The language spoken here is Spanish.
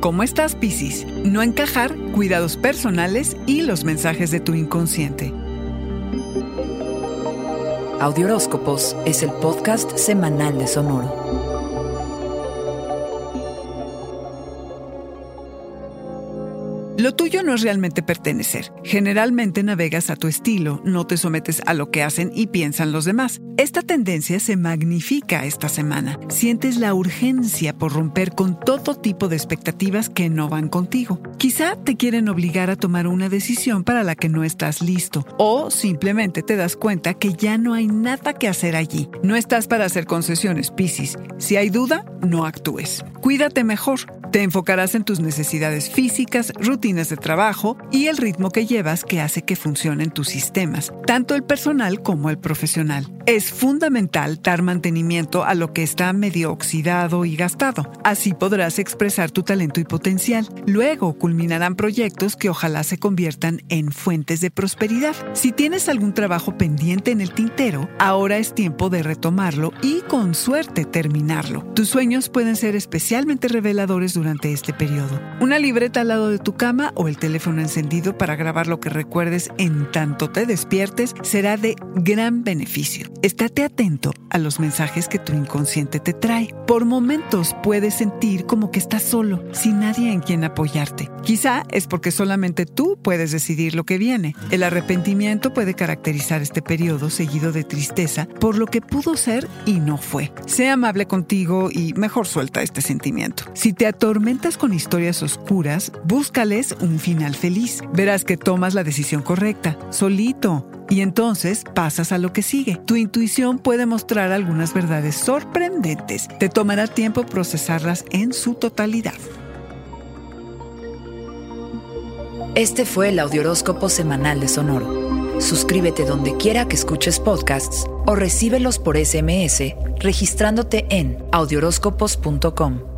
¿Cómo estás, Piscis? No encajar, cuidados personales y los mensajes de tu inconsciente. Audioróscopos es el podcast semanal de Sonoro. Lo tuyo no es realmente pertenecer. Generalmente navegas a tu estilo, no te sometes a lo que hacen y piensan los demás. Esta tendencia se magnifica esta semana. Sientes la urgencia por romper con todo tipo de expectativas que no van contigo. Quizá te quieren obligar a tomar una decisión para la que no estás listo o simplemente te das cuenta que ya no hay nada que hacer allí. No estás para hacer concesiones, Piscis. Si hay duda, no actúes. Cuídate mejor. Te enfocarás en tus necesidades físicas, rutinas de trabajo y el ritmo que llevas que hace que funcionen tus sistemas, tanto el personal como el profesional. Es fundamental dar mantenimiento a lo que está medio oxidado y gastado. Así podrás expresar tu talento y potencial. Luego culminarán proyectos que ojalá se conviertan en fuentes de prosperidad. Si tienes algún trabajo pendiente en el tintero, ahora es tiempo de retomarlo y con suerte terminarlo. Tus sueños pueden ser especialmente reveladores durante este periodo. Una libreta al lado de tu cama o el teléfono encendido para grabar lo que recuerdes en tanto te despiertes será de gran beneficio. Estate atento a los mensajes que tu inconsciente te trae. Por momentos puedes sentir como que estás solo, sin nadie en quien apoyarte. Quizá es porque solamente tú puedes decidir lo que viene. El arrepentimiento puede caracterizar este periodo seguido de tristeza por lo que pudo ser y no fue. Sé amable contigo y mejor suelta este sentimiento. Si te tormentas con historias oscuras, búscales un final feliz. Verás que tomas la decisión correcta, solito. Y entonces pasas a lo que sigue. Tu intuición puede mostrar algunas verdades sorprendentes. Te tomará tiempo procesarlas en su totalidad. Este fue el Audioróscopo Semanal de Sonoro. Suscríbete donde quiera que escuches podcasts o recíbelos por SMS registrándote en audioróscopos.com.